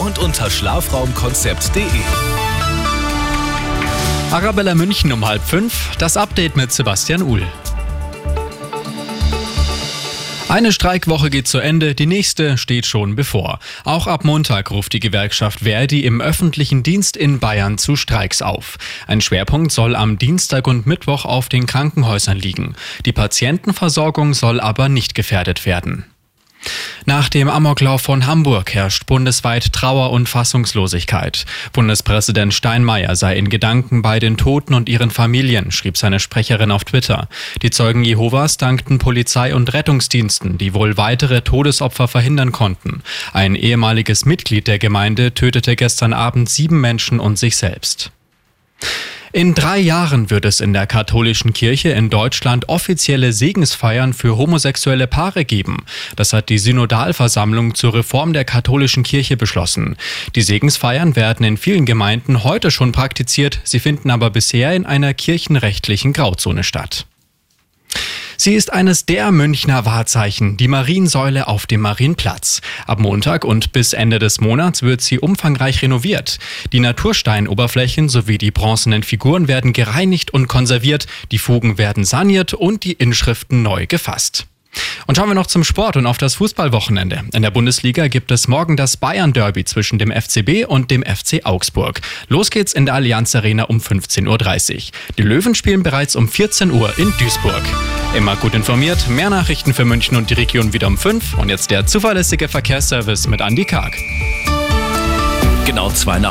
und unter schlafraumkonzept.de. Arabella München um halb fünf, das Update mit Sebastian Uhl. Eine Streikwoche geht zu Ende, die nächste steht schon bevor. Auch ab Montag ruft die Gewerkschaft Verdi im öffentlichen Dienst in Bayern zu Streiks auf. Ein Schwerpunkt soll am Dienstag und Mittwoch auf den Krankenhäusern liegen. Die Patientenversorgung soll aber nicht gefährdet werden. Nach dem Amoklauf von Hamburg herrscht bundesweit Trauer und Fassungslosigkeit. Bundespräsident Steinmeier sei in Gedanken bei den Toten und ihren Familien, schrieb seine Sprecherin auf Twitter. Die Zeugen Jehovas dankten Polizei und Rettungsdiensten, die wohl weitere Todesopfer verhindern konnten. Ein ehemaliges Mitglied der Gemeinde tötete gestern Abend sieben Menschen und sich selbst. In drei Jahren wird es in der katholischen Kirche in Deutschland offizielle Segensfeiern für homosexuelle Paare geben. Das hat die Synodalversammlung zur Reform der katholischen Kirche beschlossen. Die Segensfeiern werden in vielen Gemeinden heute schon praktiziert, sie finden aber bisher in einer kirchenrechtlichen Grauzone statt. Sie ist eines der Münchner Wahrzeichen, die Mariensäule auf dem Marienplatz. Ab Montag und bis Ende des Monats wird sie umfangreich renoviert. Die Natursteinoberflächen sowie die bronzenen Figuren werden gereinigt und konserviert, die Fugen werden saniert und die Inschriften neu gefasst. Und schauen wir noch zum Sport und auf das Fußballwochenende. In der Bundesliga gibt es morgen das Bayern-Derby zwischen dem FCB und dem FC Augsburg. Los geht's in der Allianz Arena um 15.30 Uhr. Die Löwen spielen bereits um 14 Uhr in Duisburg. Immer gut informiert, mehr Nachrichten für München und die Region wieder um 5 und jetzt der zuverlässige Verkehrsservice mit Andy Karg. Genau zwei nach